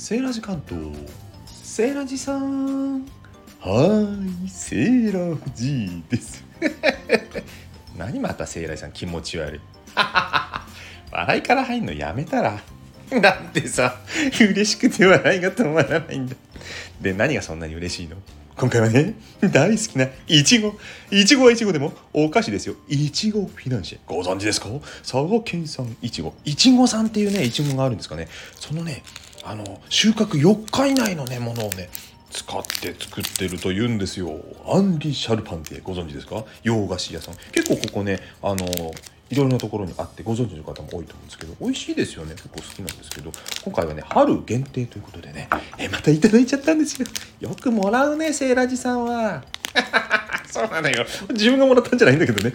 セーラジ関東。セーラジさん。はい。セーラージです。何またセーラジさん。気持ち悪い。笑いから入んのやめたら。だってさ嬉しくて笑いが止まらないんだ。で何がそんなに嬉しいの？今回はね大好きないちごいちごはいちごでもお菓子ですよ。いちごフィナンシェ。ご存知ですか？佐賀県産いちごいちごさんっていうねいちごがあるんですかね。そのねあの収穫4日以内のねものをね使って作ってると言うんですよ。アンリ・シャルパンテご存知ですか？洋菓子屋さん。結構ここねあのいろいろなところにあってご存知の方も多いと思うんですけど美味しいですよね。結構好きなんですけど今回はね春限定ということでねえまたいただいちゃったんですよ。よくもらうねセーラジさんは。そうなのよ。自分がもらったんじゃないんだけどね。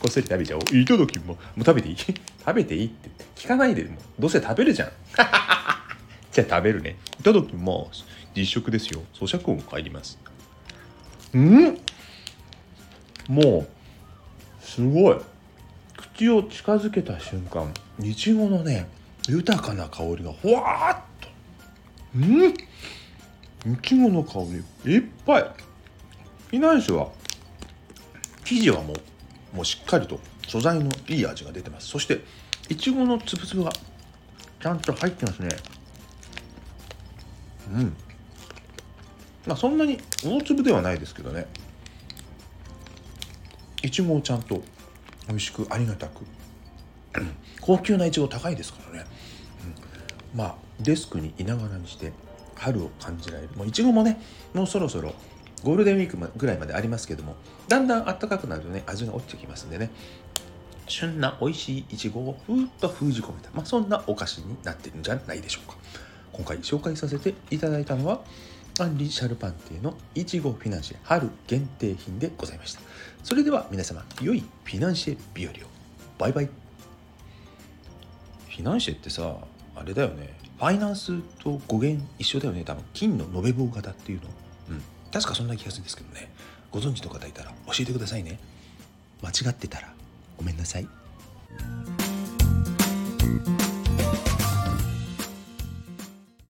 こっそり食べちゃおう。いただきももう食べていい？食べていいって。聞かないでもどうせ食べるじゃん。じゃあ食べるね。いただきます。実食ですよ。咀嚼音入ります。うん？もうすごい。口を近づけた瞬間いちごのね豊かな香りがほわーっと。うん？いちごの香り。いっぱい。フィナンシェは生地はもうもうしっかりと素材のいい味が出てます。そしていちごのつぶつぶがちゃんと入ってますね。うん。まあそんなに大粒ではないですけどね。いちごをちゃんと美味しくありがたく。高級ないちご高いですからね、うん、まあデスクにいながらにして春を感じられる。もういちごもねもうそろそろゴールデンウィークぐらいまでありますけどもだんだん暖かくなるとね味が落ちてきますんでね。旬な美味しいいちごをふーっと封じ込めた、まあ、そんなお菓子になってるんじゃないでしょうか。今回紹介させていただいたのはアンリ・シャルパンティのいちごフィナンシェ春限定品でございました。それでは皆様良いフィナンシェ日和を。バイバイ。フィナンシェってさあれだよね。ファイナンスと語源一緒だよね。多分金の延べ棒型っていうの。うん。確かそんな気がするんですけどね。ご存知の方いたら教えてくださいね。間違ってたらごめんなさい。